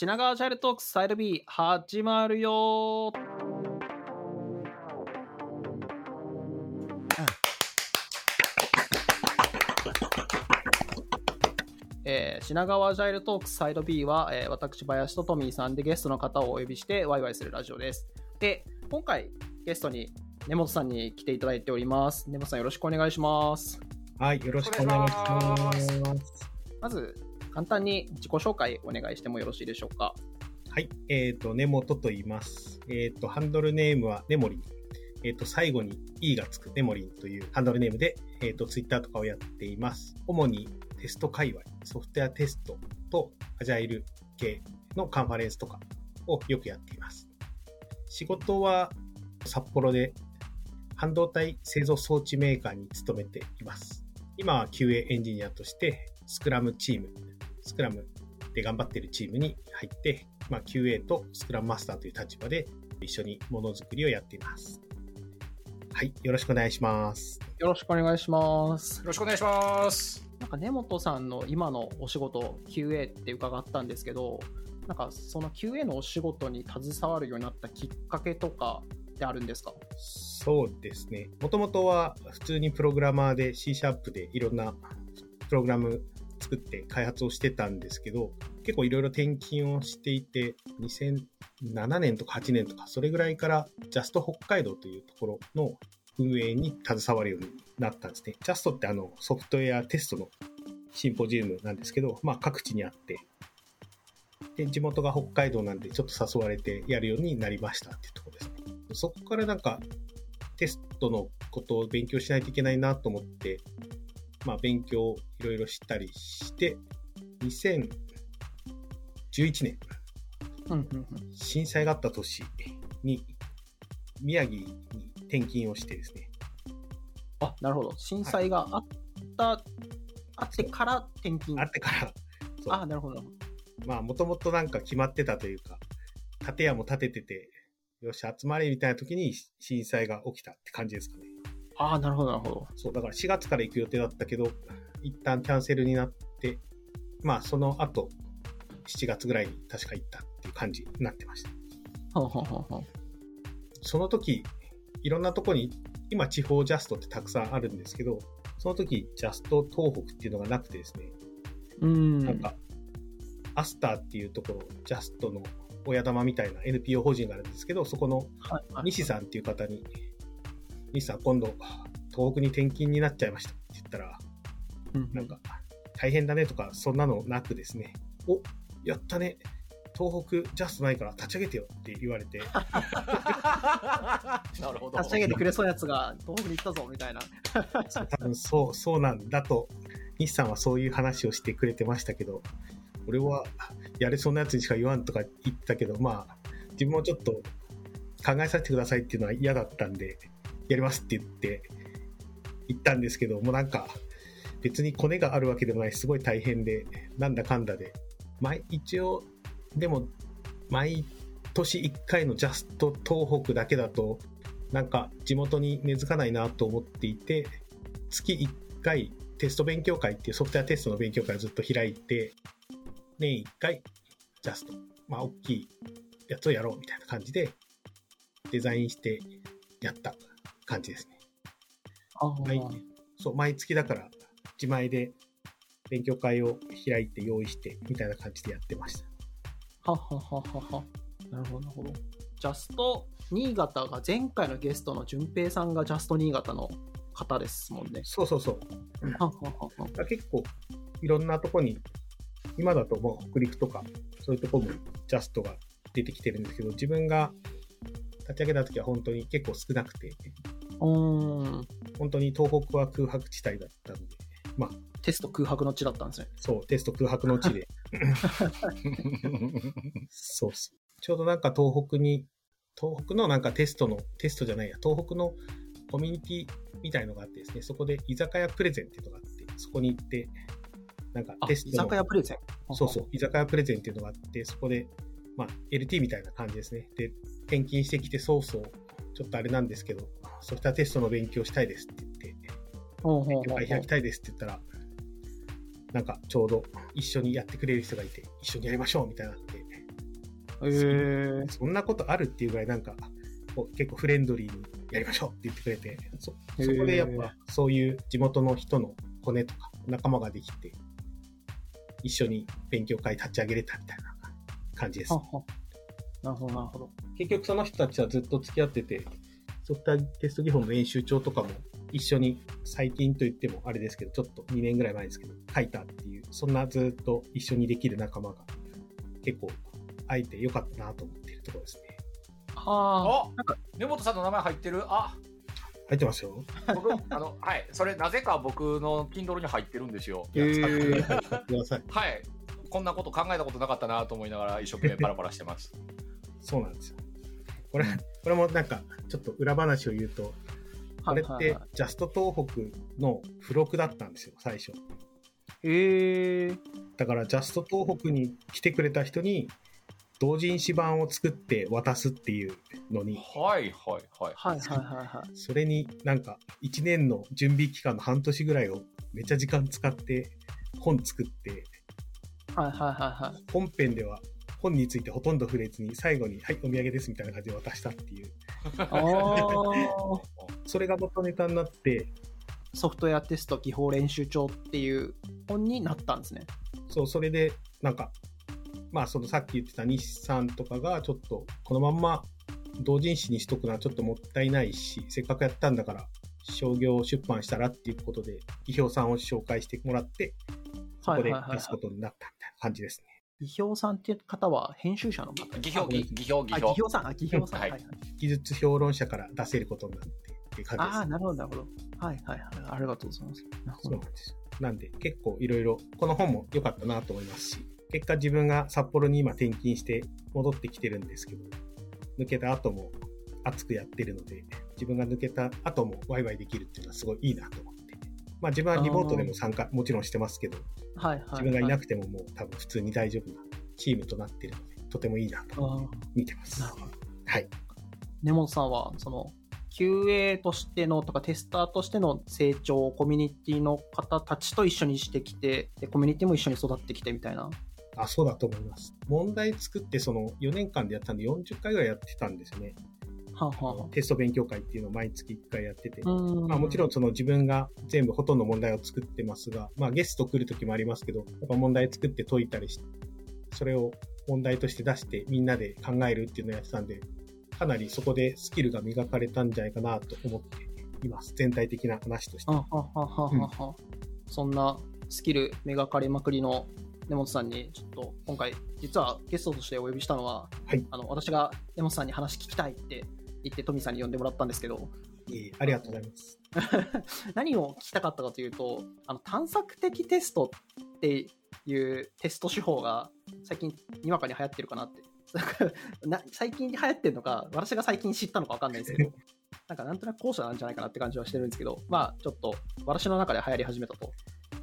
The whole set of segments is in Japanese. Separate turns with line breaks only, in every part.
品川ジャイルトークスサイド B 始まるよえー、品川ジャイルトークスサイド B は、えー、私、林とトミーさんでゲストの方をお呼びしてワイワイするラジオです。で、今回ゲストに根本さんに来ていただいております。根本さんよろしくお願いします。
はい、よろしくお願いします。
まず、簡単に自己紹介お願いしてもよろしいでしょうか？
はい、えっ、ー、と、根本と言います。えっ、ー、と、ハンドルネームはネモリン。えっ、ー、と、最後に E がつくネモリンというハンドルネームで、えっ、と、ツイッターとかをやっています。主にテスト界隈、ソフトウェアテストとアジャイル系のカンファレンスとかをよくやっています。仕事は札幌で半導体製造装置メーカーに勤めています。今は QA エンジニアとしてスクラムチーム、スクラムで頑張っているチームに入って、まあ、QA とスクラムマスターという立場で一緒にものづくりをやっています。はい、よろしくお願いします。
よろしくお願いします。
よろしくお願いします。
なんか根本さんの今のお仕事 QA って伺ったんですけど、なんかその QA のお仕事に携わるようになったきっかけとかってあるんですか？
そうですね。もともとは普通にプログラマーで C シャープでいろんなプログラム作って開発をしてたんですけど、結構いろいろ転勤をしていて、2007年とか8年とか、それぐらいからジャスト北海道というところの運営に携わるようになったんですね。ジャストってあのソフトウェアテストのシンポジウムなんですけど、まあ各地にあって、で、地元が北海道なんでちょっと誘われてやるようになりましたっていうところですね。そこからなんかテストのことを勉強しないといけないなと思って、まあ勉強いろいろしたりして、2011年、
うんうんうん、
震災があった年に宮城に転勤をしてですね。
あ、なるほど。震災があった、はい、あってから転勤。
あってから。
あ、なるほど。
まあもともとなんか決まってたというか、建屋も建ててて、よし、集まれみたいな時に震災が起きたって感じですかね。
ああ、なるほど、なるほど。
そう、だから4月から行く予定だったけど、一旦キャンセルになって、まあその後、7月ぐらいに確か行ったっていう感じになってました。
はははは
その時、いろんなとこに、今地方ジャストってたくさんあるんですけど、その時ジャスト東北っていうのがなくてですね、
うん。
なんか、アスターっていうところ、ジャストの親玉みたいな NPO 法人があるんですけど、そこの西さんっていう方に、西さん今度東北に転勤になっちゃいましたって言ったら、
うん、
なんか大変だねとかそんなのなくですね、おやったね、東北ジャストないから立ち上げてよって言われて。
なるほど。
立ち上げてくれそうなやつが東北に行ったぞみたいな。
多分そう、そうなんだと、西さんはそういう話をしてくれてましたけど、俺はやれそうなやつにしか言わんとか言ったけど、まあ、自分もちょっと考えさせてくださいっていうのは嫌だったんで、やりますって言って、言ったんですけど、もうなんか、別にコネがあるわけでもない、すごい大変で、なんだかんだで、毎、一応、でも、毎年1回のジャスト東北だけだと、なんか地元に根付かないなと思っていて、月1回テスト勉強会っていうソフトウェアテストの勉強会をずっと開いて、年1回ジャスト、まあ大きいやつをやろうみたいな感じでデザインしてやった。感じですね。毎そう毎月だから自前で勉強会を開いて用意してみたいな感じでやってました。
ははははは。なるほど、なるほど。ジャスト新潟が前回のゲストの淳平さんがジャスト新潟の方ですもんね。
そうそうそう。
はははは
結構いろんなとこに今だともう北陸とかそういうとこもジャストが出てきてるんですけど自分が立ち上げた時は本当に結構少なくて
うん。
本当に東北は空白地帯だったんで。まあ。
テスト空白の地だったんですね。
そうテスト空白の地で。そうそうちょうどなんか東北に東北のなんかテストのテストじゃないや東北のコミュニティみたいのがあってですねそこで居酒屋プレゼンっていうのがあってそこに行ってなんかテスト
居酒屋プレゼン？
そうそう、居酒屋プレゼンっていうのがあって、そこで、まあ、LT みたいな感じですね。で、転勤してきて、そうそう、ちょっとあれなんですけど、ソフトウェアテストの勉強したいですって言って、勉強会開きたいですって言ったら、なんかちょうど一緒にやってくれる人がいて、一緒にやりましょうみたいになって、
えー、
そんなことあるっていうぐらいなんか、結構フレンドリーにやりましょうって言ってくれて、そそこでやっぱそういう地元の人の骨とか仲間ができて、一緒に勉強会立ち上げれたみたいな感じです。
ははなるほど、なるほど。
結局その人たちはずっと付き合ってて、ソフトウェアテスト技法の練習帳とかも一緒に最近と言ってもあれですけど、ちょっと2年ぐらい前ですけど、書いたっていう、そんなずっと一緒にできる仲間が結構会えてよかったなと思っているところですね。
は
あ根本さんの名前入ってるあ
入ってますよ。
僕あのはいそれなぜか僕の Kindle に入ってるんですよ。
えー。
はいこんなこと考えたことなかったなと思いながら一生懸命パラパラしてます
そうなんですよ。これ、これもなんか、ちょっと裏話を言うと、これってジャスト東北の付録だったんですよ、最初。
へえー。
だから、ジャスト東北に来てくれた人に、同人誌版を作って渡すっていうのに、
はいはいはい
はいはいはいはい。
それになんか、1年の準備期間の半年ぐらいをめっちゃ時間使って本作って、
はいはいはいはい。
本編では本についてほとんど触れずに、最後に、はい、お土産ですみたいな感じで渡したっていう。それが元ネタになって、
ソフトウェアテスト技法練習帳っていう本になったんですね。
そう、それで、なんか、まあ、そのさっき言ってた日産とかが、ちょっと、このまんま同人誌にしとくのはちょっともったいないし、せっかくやったんだから、商業出版したらっていうことで、技評さんを紹介してもらって、そこで出すことになったみたいな感じですね。
技評さんっていう方は編集者の方
技評技技評技
あ、
評
技評さん、あ、技評さん。
は
はいいはい。
技術評論者から出せることになってっていう感じです
ああ、なるほど、なるほど。はいはいはい。ありがとうございます。なるほど
そうなん。ですよ。なんで、結構いろいろ、この本も良かったなと思いますし、結果自分が札幌に今転勤して戻ってきてるんですけど、抜けた後も熱くやってるので、自分が抜けた後もワイワイできるっていうのはすごいいいなと思って。まあ自分はリモートでも参加もちろんしてますけど、
はいはい。
自分がいな
く
くてももう多分普通に大丈夫なチームとなってるので、とてもいいなと思って見てます。
なるほど。
はい。
根本さんは、その、QA としてのとかテスターとしての成長をコミュニティの方たちと一緒にしてきて、でコミュニティも一緒に育ってきてみたいな。
あ、そうだと思います。問題作ってその4年間でやったんで40回ぐらいやってたんですよね。
はあ、はあはあ、
テスト勉強会っていうのを毎月1回やってて。
うん
まあ、もちろんその自分が全部ほとんど問題を作ってますが、まあ、ゲスト来る時もありますけど、やっぱ問題作って解いたりして、それを問題として出してみんなで考えるっていうのをやってたんで、かなりそこでスキルが磨かれたんじゃないかなと思っています。全体的な話として。
はあはあはあはあはあそんなスキル磨かれまくりの根本さんにちょっと今回実はゲストとしてお呼びしたのは、
はい
あの私が根本さんに話聞きたいって言ってトミーさんに呼んでもらったんですけど。
ありがとうございます。
何を聞きたかったかというとあの探索的テストっていうテスト手法が最近にわかに流行ってるかなって。な最近流行ってるのか私が最近知ったのか分かんないんですけど。なんかなんとなく後者なんじゃないかなって感じはしてるんですけど。まあちょっと私の中で流行り始めたと。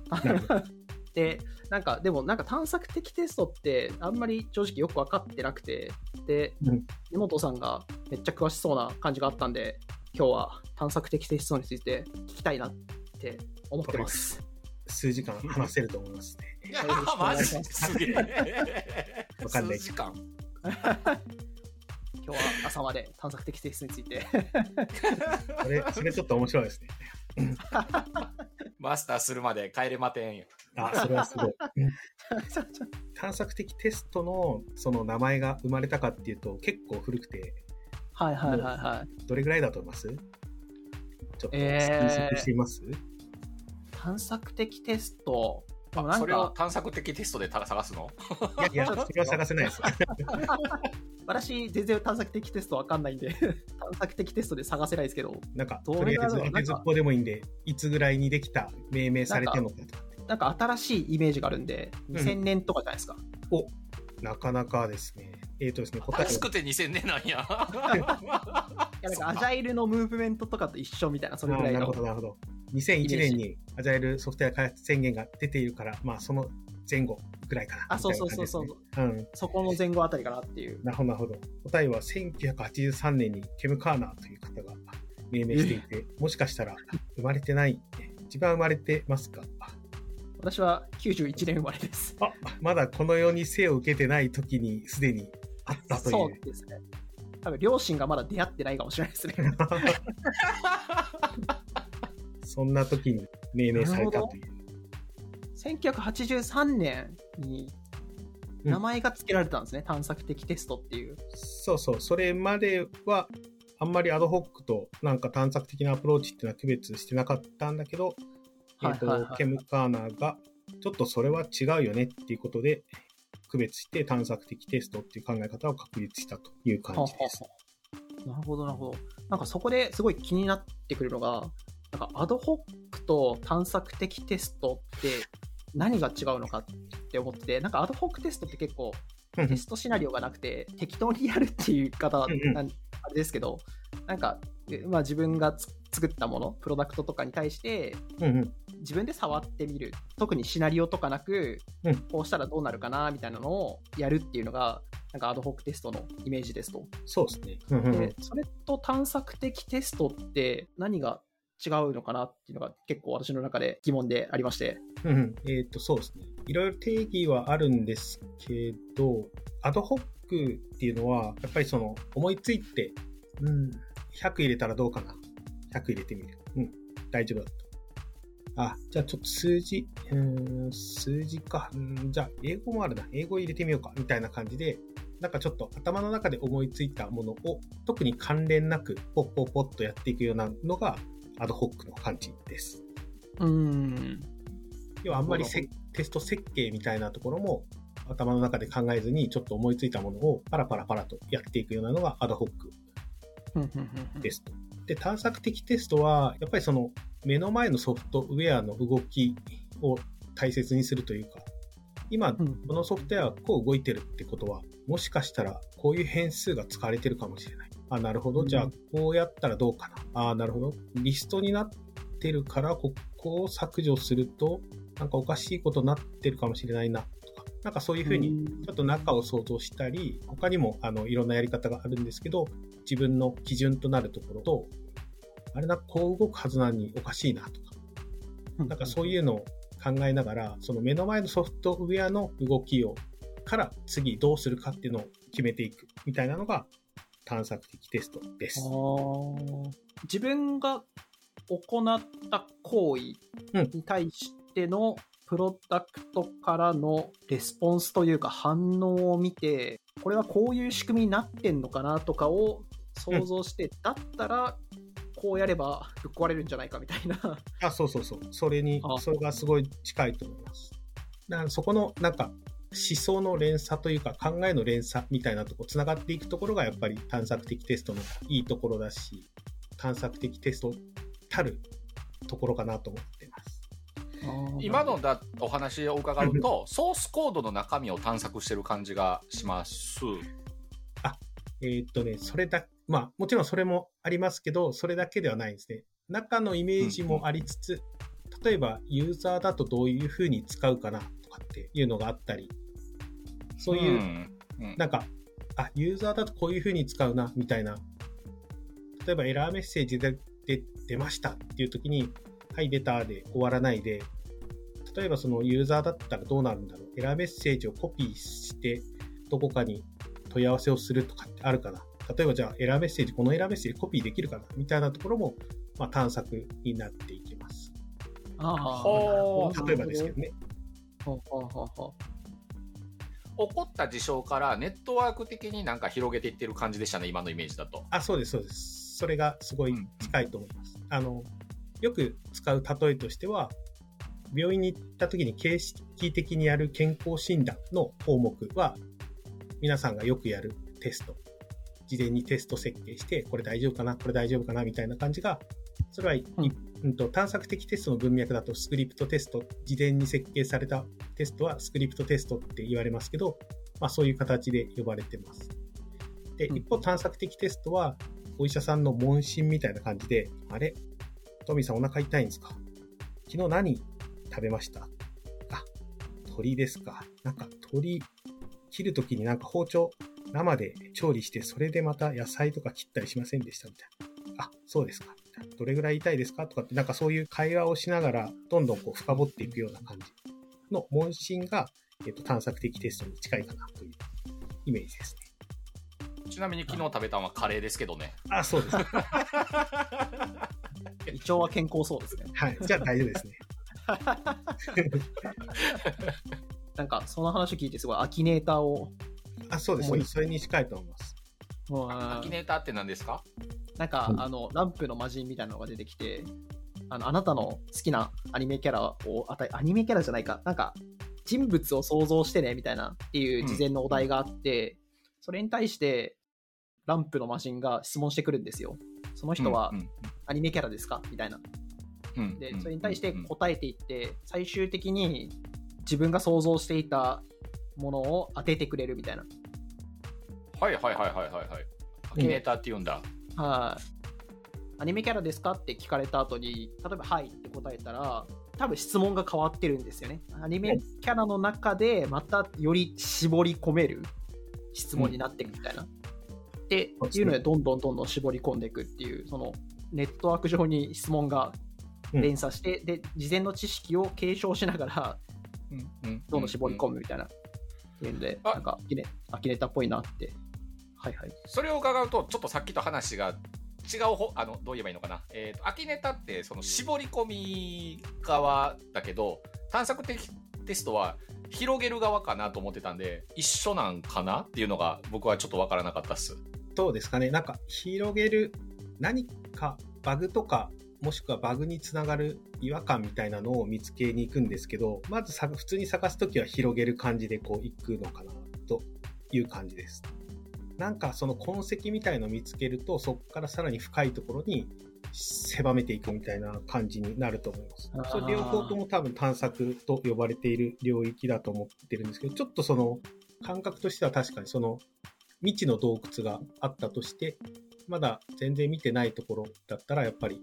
でなんかでもなんか探索的テストってあんまり正直よく分かってなくて。で、
うん。
根本さんがめっちゃ詳しそうな感じがあったんで今日は探索的テストについて聞きたいなって思ってます。
数時間話せると思いますね。
い やマジですげえ。
わかんない
数時間。
今日は朝まで探索的テストについて。
それ、それちょっと面白いですね。
マスターするまで帰れまてんよ。
あ、それはすごい。うん。探索的テストのその名前が生まれたかっていうと結構古くて、
はいはいはいはい。
どれぐらいだと思います？ちょっと
えー
推測してみます、
探索的テスト。
それを
か、
探索的テストで探すの？
いや、いや、それは探せないです。
私、全然探索的テストわかんないんで、探索的テストで探せないですけど、
なんか、
ど
とりあえずずっぽでもいいんで、いつぐらいにできた、命名されてるのかとか。
なんか新しいイメージがあるんで、
うん
2000年とかじゃないですか。
お、なかなかですね。えっ、とですね、答え
安くて2000年なんや
いや、なんかアジャイルのムーブメントとかと一緒みたいな、それぐらいの
あなるほ。ど、なるほど。2001年にアジャイルソフトウェア開発宣言が出ているから、まあ、その前後ぐらいかな。
あ、そうそうそうそう
みたいな感じですね。
そこの前後あたりかなっていう
うん。。なるほど、なるほど。答えは1983年にケム・カーナーという方が命名していて、もしかしたら生まれてない。自分は生まれてますか？
私は91年生まれです。
あ、まだこの世に生を受けてない時にすでにという。
そうですね。多分両親がまだ出会ってないかもしれないですね。
そんな時に命名されたという。
1983年に
うん
名前が付けられたんですね、探索的テストっていう。
そうそう、それまでは、あんまりアドホックとなんか探索的なアプローチっていうのは区別してなかったんだけど、えっ、と、
はいはいはい
ケム・カーナーが、ちょっとそれは違うよねっていうことで、区別して探索的テストっていう考え方を確立したという感じです。
なるほど、なるほど。なんかそこですごい気になってくるのが、なんかアドホックと探索的テストって何が違うのかって思ってて、なんかアドホックテストって結構
うん
テストシナリオがなくて適当にやるっていう方
うんうん
なんですけど、なんか、えまあ、自分がつ作ったもの、プロダクトとかに対して
うんうん
自分で触ってみる。特にシナリオとかなく
うん、
こうしたらどうなるかなみたいなのをやるっていうのが、なんかアドホックテストのイメージですと。
そうですね。うんうんうん
で、それと探索的テストって何が違うのかなっていうのが結構私の中で疑問でありまして。
うんうん、えっ、と、そうですね。いろいろ定義はあるんですけど、アドホックっていうのは、やっぱりその、思いついて、うん、100入れたらどうかな。100入れてみる。うん、大丈夫だった。あ、じゃあちょっと数字、うーん、数字か。うん、じゃあ英語もあるな。英語入れてみようか。みたいな感じで、なんかちょっと頭の中で思いついたものを、特に関連なく、ポッポッポッとやっていくようなのが、アドホックの感じです。
うーん。
要はあんまりせテスト設計みたいなところも頭の中で考えずにちょっと思いついたものをパラパラパラとやっていくようなのがアドホックテスト。で、探索的テストはやっぱりその目の前のソフトウェアの動きを大切にするというか、今
うん
このソフトウェアはこう動いてるってことは、もしかしたらこういう変数が使われてるかもしれない。あ、なるほど。
うん
じゃあこうやったらどうかな。あ、なるほど。リストになってるからここを削除すると、なんかおかしいことになってるかもしれないなとか、なんかそういうふうにちょっと中を想像したり、他にもあのいろんなやり方があるんですけど、自分の基準となるところと、あれな、こう動くはずなのにおかしいなとか、
うん。
なんかそういうのを考えながら、その目の前のソフトウェアの動きを、から次どうするかっていうのを決めていくみたいなのが探索的テストです。
自分が行った行為に対してのプロダクトからのレスポンスというか反応を見て、これはこういう仕組みになってんのかなとかを想像して、だったらこうやればぶっ壊れるんじゃないかみたいな。
あ、そうそうそう。それに
あ、
それがすごい近いと思います。だからそこのなんか思想の連鎖というか考えの連鎖みたいなとこ、つながっていくところがやっぱり探索的テストのいいところだし、探索的テストたるところかなと思ってます。
今のだお話を伺うと、ソースコードの中身を探索してる感じがします。
えーっとね、それだ、まあもちろんそれもありますけど、それだけではないですね。中のイメージもありつつ、例えばユーザーだとどういうふうに使うかなとかっていうのがあったり、そういう、
んうん
なんか、あ、ユーザーだとこういう風に使うな、みたいな。例えばエラーメッセージでで出ましたっていう時に、はい、出たで終わらないで、例えばそのユーザーだったらどうなるんだろう。エラーメッセージをコピーして、どこかに問い合わせをするとかってあるかな。例えばじゃあエラーメッセージ、このエラーメッセージコピーできるかなみたいなところも、まあ、探索になっていきます。
ああ
ほう
例えばですけどね。
ほうほうほうほ
起こった事象からネットワーク的になんか広げていってる感じでしたね、今のイメージだと。
あ、そうです、そうです。それがすごい近いと思います。あの、よく使う例えとしては、病院に行った時に形式的にやる健康診断の項目は、皆さんがよくやるテスト。事前にテスト設計して、これ大丈夫かなこれ大丈夫かなみたいな感じが、それは、い
うん。
うんと探索的テストの文脈だとスクリプトテスト、事前に設計されたテストはスクリプトテストって言われますけど、まあそういう形で呼ばれてます。で、
うん。
一方探索的テストは、お医者さんの問診みたいな感じで、あれ？トミーさんお腹痛いんですか？昨日何食べました？あ、鳥ですか。なんか鳥、切るときになんか包丁生で調理して、それでまた野菜とか切ったりしませんでした？みたいな。あ、そうですか。みたいなどれぐらい痛いですか？とかって、なんかそういう会話をしながら、どんどんこう深掘っていくような感じの問診が、えっと、探索的テストに近いかなというイメージですね。
ちなみに昨日食べたのはカレーですけどね。
あ、そうです。
胃腸は健康そうですね。
はい。じゃあ大丈夫ですね。
なんか、その話聞いてすごいアキネーターを、
あ、そうです。それに近いと思います。
アキネー。ターって何ですか？
なんか、
うん。
あの、ランプの魔人みたいなのが出てきて、あの、あなたの好きなアニメキャラを与え、アニメキャラじゃないか、なんか、人物を想像してね、みたいなっていう事前のお題があって、それに対して、ランプの魔人が質問してくるんですよ。その人は
うん
アニメキャラですか？みたいな。
うん
で、それに対して
うんうん。
答えていって、最終的に自分が想像していたものを当ててくれるみたいな。
はいはいはいはいはいはい。アキネーターって言うんだ。
はい。アニメキャラですかって聞かれた後に、例えば、はいって答えたら、多分質問が変わってるんですよね。アニメキャラの中で、またより絞り込める質問になっていくみたいな。っていうので、どんどんどんどん絞り込んでいくっていう、そのネットワーク上に質問が連鎖して、で、事前の知識を継承しながら、どんどん絞り込
む。
むみたいな。っていうので、
あ
なんかアキネ、アキネーターっぽいなって。はいはい。
それを伺うと、ちょっとさっきと話が違うほ、あの、どう言えばいいのかな。えっ、と、アキネタって、その絞り込み側だけど、探索的テストは広げる側かなと思ってたんで、一緒なんかなっていうのが僕はちょっとわからなかったっす。
どうですかね。なんか、広げる、何かバグとか、もしくはバグにつながる違和感みたいなのを見つけに行くんですけど、まずさ普通に探すときは広げる感じでこう行くのかなという感じです。なんかその痕跡みたいのを見つけると、そこからさらに深いところに狭めていくみたいな感じになると思います。それ両方とも多分探索と呼ばれている領域だと思ってるんですけど、ちょっとその感覚としては確かにその未知の洞窟があったとして、まだ全然見てないところだったら、やっぱり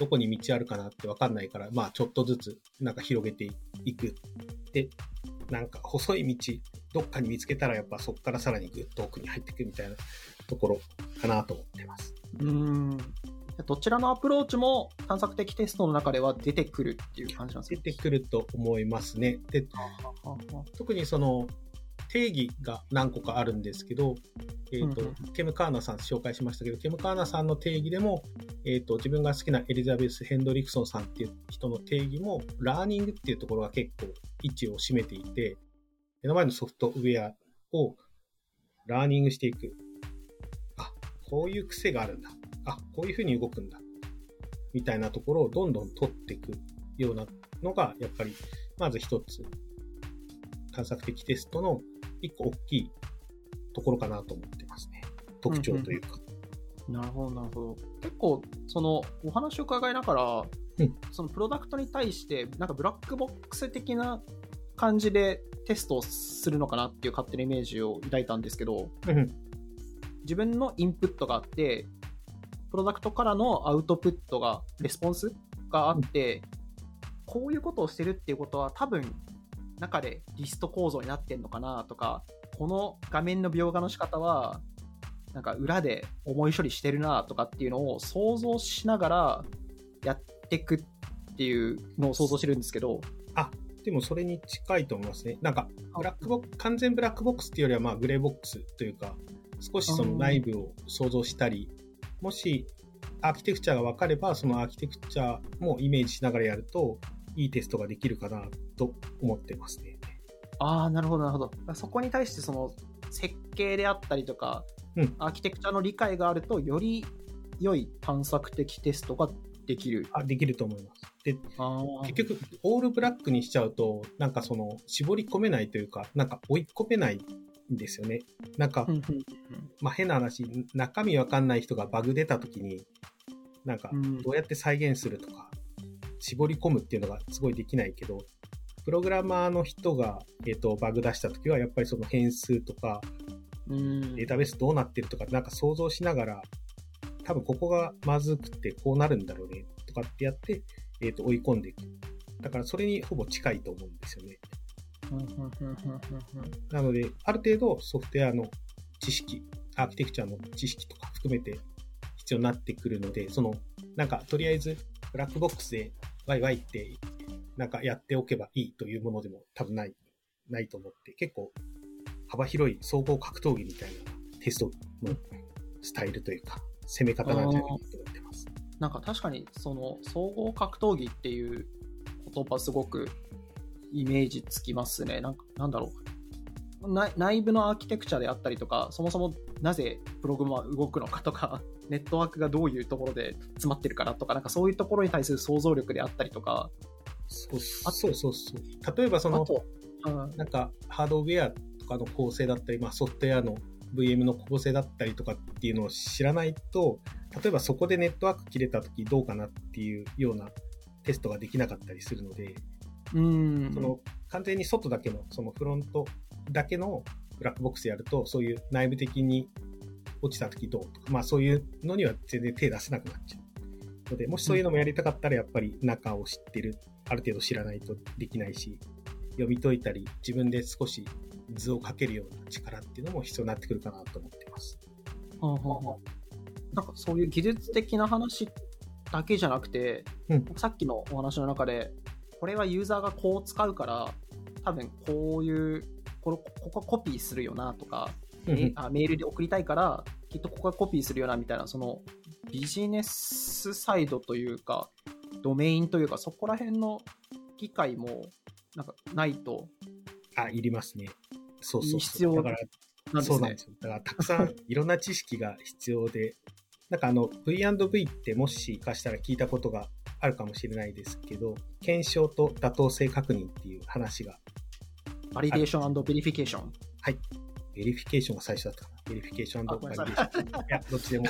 どこに道あるかなってわかんないから、まあちょっとずつなんか広げていく。で、なんか細い道、どっかに見つけたらやっぱそこからさらにぐっと奥に入っていくみたいなところかなと思ってます。
うーん。どちらのアプローチも探索的テストの中では出てくるっていう感じなんですか？
出てくると思いますね。で、特にその定義が何個かあるんですけど、えっ、と、
うん
ケム・カーナさん紹介しましたけど、ケム・カーナさんの定義でも、えっ、と、自分が好きなエリザベス・ヘンドリクソンさんっていう人の定義も、ラーニングっていうところが結構位置を占めていて、目の前のソフトウェアをラーニングしていく。あ、こういう癖があるんだ。あ、こういうふうに動くんだ。みたいなところをどんどん取っていくようなのが、やっぱり、まず一つ、探索的テストの一個大きいところかなと思ってますね。特徴というか。
なるほど、なるほど。結構、その、お話を伺いながら、
うん
そのプロダクトに対して、なんかブラックボックス的な感じでテストをするのかなっていう勝手なイメージを抱いたんですけど、
うん
自分のインプットがあって、プロダクトからのアウトプットが、レスポンスがあって、こういうことをしてるっていうことは多分、中でリスト構造になってんのかなとか、この画面の描画の仕方は、なんか裏で思い処理してるなとかっていうのを想像しながらやっていくっていうのを想像してるんですけど、
でもそれに近いと思いますね。なんか、ブラックボックス、完全ブラックボックスっていうよりは、まあ、グレーボックスというか、少しその内部を想像したり、もし、アーキテクチャが分かれば、そのアーキテクチャもイメージしながらやると、いいテストができるかなと思ってますね。
ああ、なるほど、なるほど。そこに対してその設計であったりとか、
うん
アーキテクチャの理解があると、より良い探索的テストができる。
あ、できると思います。で、結局、オールブラックにしちゃうと、なんかその、絞り込めないというか、なんか追い込めないんですよね。なんかまあ、変な話、中身わかんない人がバグ出た時に、なんかどうやって再現するとか、絞り込むっていうのがすごいできないけど、プログラマーの人が、えっとバグ出した時は、やっぱりその変数とか、
うん
データベースどうなってるとか、なんか想像しながら、多分ここがまずくてこうなるんだろうね、とかってやって、えっと追い込んでいく。だからそれにほぼ近いと思うんですよね。なので、ある程度ソフトウェアの知識、アーキテクチャの知識とか含めて必要になってくるので、その、なんか、とりあえず、ブラックボックスでワイワイって、なんかやっておけばいいというものでも多分ない、ないと思って、結構、幅広い総合格闘技みたいなテストのスタイルというか、攻め方なんじゃないかと思ってます。
なんか確かにその総合格闘技っていう言葉すごくイメージつきますね。なんかなんだろう内部のアーキテクチャであったりとか、そもそもなぜプログラムは動くのかとか、ネットワークがどういうところで詰まってるかなとか、なんかそういうところに対する想像力であったりとか、
そうそうそうそう。例えばその、
うん。
なんかハードウェアとかの構成だったり、まあ、ソフトウェアの VM の構成だったりとかっていうのを知らないと、例えばそこでネットワーク切れた時どうかなっていうようなテストができなかったりするので、
うん、
その完全に外だけの、そのフロントだけのブラックボックスやると、そういう内部的に落ちた時どうとか、まあそういうのには全然手出せなくなっちゃう。ので、もしそういうのもやりたかったら、やっぱり中を知ってる、ある程度知らないとできないし、読み解いたり、自分で少し図をかけるような力っていうのも必要になってくるかなと思ってます。
はあはあはあなんかそういう技術的な話だけじゃなくて、
うん
さっきのお話の中で、これはユーザーがこう使うから、多分こういう、これここコピーするよなとか、メあメールで送りたいから、きっとここがコピーするよなみたいな、そのビジネスサイドというか、ドメインというか、そこら辺の機会もなんかないと、
あ、いりますね。そうそう。
必要
だから、
ね
そうなんで。すよ。だから、たくさん いろんな知識が必要で、なんかあの、V&V ってもしかしたら聞いたことがあるかもしれないですけど、検証と妥当性確認っていう話が、 validation verification。verification が最初だったかな。 verification
あごめん validation。い
や、どっちでもい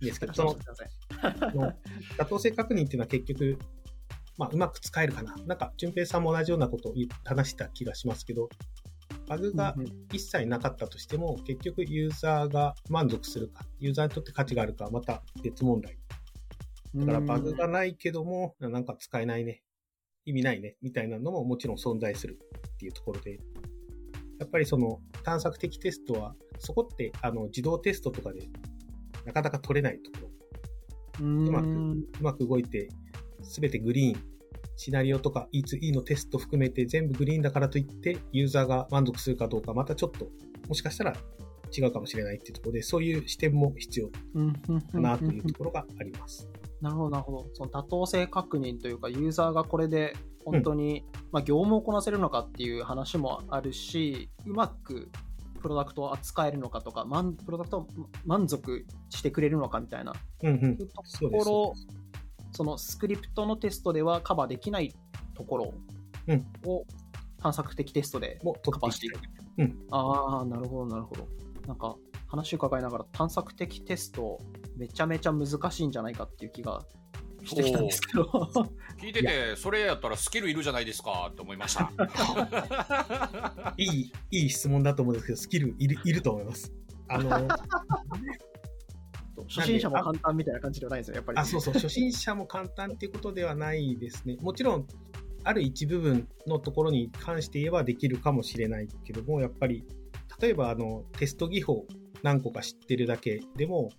いですけど、そのの妥当性確認っていうのは結局、まあ、うまく使えるかな。なんか、淳平さんも同じようなことを言話した気がしますけど、バグが
うんうん
一切なかったとしても、結局ユーザーが満足するか、ユーザーにとって価値があるかはまた別問題。だからバグがないけども、なんか使えないね。意味ないね。みたいなのももちろん存在するっていうところで、やっぱりその探索的テストは、そこってあの自動テストとかでなかなか取れないところ。
う
まくうまく動いて、すべてグリーン、シナリオとか E2E のテスト含めて全部グリーンだからといって、ユーザーが満足するかどうか、またちょっと、もしかしたら違うかもしれないっていうところで、そういう視点も必要かなというところがあります。
なるほど、なるほど。その妥当性確認というか、ユーザーがこれで本当に、まあ、業務をこなせるのかっていう話もあるし、うまくプロダクトを扱えるのかとか、満プロダクトを満足してくれるのかみたいな
うんうん。
と。ころ
そ
そのスクリプトのテストではカバーできないところ
うん
を探索的テストでカバーしていく
い。。
ああ、なるほど、なるほど。なんか話を伺いながら探索的テストめちゃめちゃ難しいんじゃないかっていう気がしてきたんですけど。
聞いてて、それやったらスキルいるじゃないですかって思いました。
いい、いい質問だと思うんですけど、スキルいるいると思います。あの、
初心者も簡単みたいな感じではないですよ、やっぱり。
あ、そうそう、初心者も簡単っていうことではないですね。もちろん、ある一部分のところに関して言えばできるかもしれないけども、やっぱり、例えば、あの、テスト技法何個か知ってるだけでも、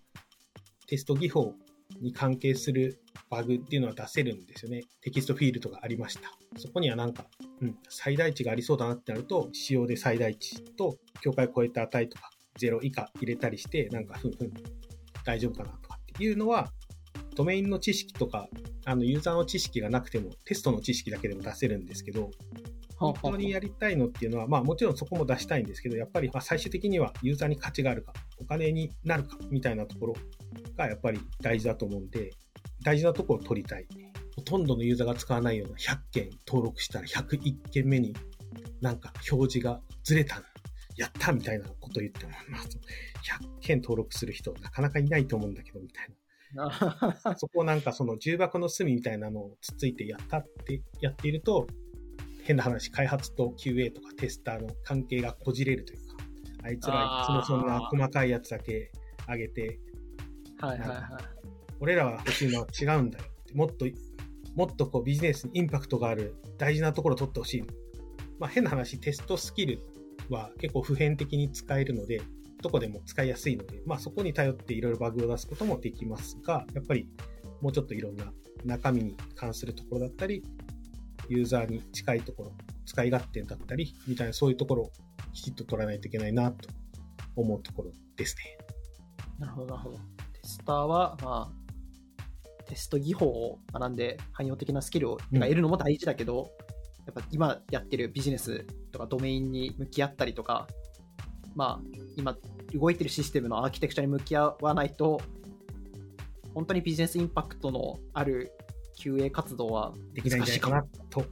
テスト技法に関係するバグっていうのは出せるんですよね。テキストフィールドがありました。そこにはなんか、うん、最大値がありそうだなってなると、仕様で最大値と境界を超えた値とか、0以下入れたりして、なんか、ふんふん、大丈夫かなとかっていうのは、ドメインの知識とか、あの、ユーザーの知識がなくても、テストの知識だけでも出せるんですけど、本当にやりたいのっていうのは、まあもちろんそこも出したいんですけど、やっぱりまあ最終的にはユーザーに価値があるか、お金になるか、みたいなところがやっぱり大事だと思うんで、大事なところを取りたい。ほとんどのユーザーが使わないような100件登録したら101件目になんか表示がずれた。やったみたいなこと言っても、まあ、100件登録する人なかなかいないと思うんだけど、みたいな。そこをなんかその重箱の隅みたいなのをつっついてやったってやっていると、変な話、開発と QA とかテスターの関係がこじれるというか、あいつらいつもそんな細かいやつだけ上げて、
はいはいはい。
俺らは欲しいのは違うんだよ。もっと、もっとこうビジネスにインパクトがある大事なところを取ってほしい。まあ変な話、テストスキルは結構普遍的に使えるので、どこでも使いやすいので、まあそこに頼っていろいろバグを出すこともできますが、やっぱりもうちょっといろんな中身に関するところだったり、ユーザーに近いところ、使い勝手だったり、みたいなそういうところをきちっと取らないといけないなと思うところですね。
なるほど、なるほど。テスターは、まあ、テスト技法を学んで汎用的なスキルを
うん
得るのも大事だけど、やっぱ今やってるビジネスとかドメインに向き合ったりとか、まあ、今動いてるシステムのアーキテクチャに向き合わないと、本当にビジネスインパクトのある QA 活動は
できないん
難しいかも
じゃないかなと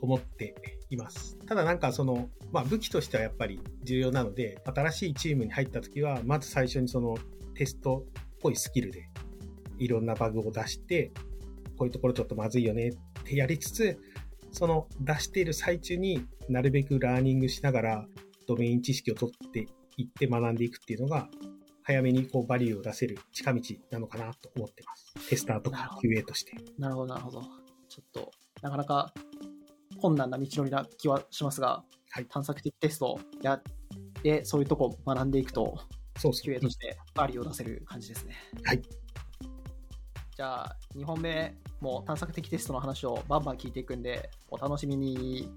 思っています。ただなんかその、まあ武器としてはやっぱり重要なので、新しいチームに入った時は、まず最初にそのテストっぽいスキルでいろんなバグを出して、こういうところちょっとまずいよねってやりつつ、その出している最中になるべくラーニングしながらドメイン知識を取っていって学んでいくっていうのが、早めにこうバリューを出せる近道なのかなと思ってます。テスターとか QA として。
なるほど、なるほど。ちょっと、なかなか困難な道のりな気はしますが、
はい
探索的テストやって、そういうとこを学んでいくと、
そうそう。
QA としてバリを出せる感じですね。
はい。
じゃあ、2本目も探索的テストの話をバンバン聞いていくんで、お楽しみに。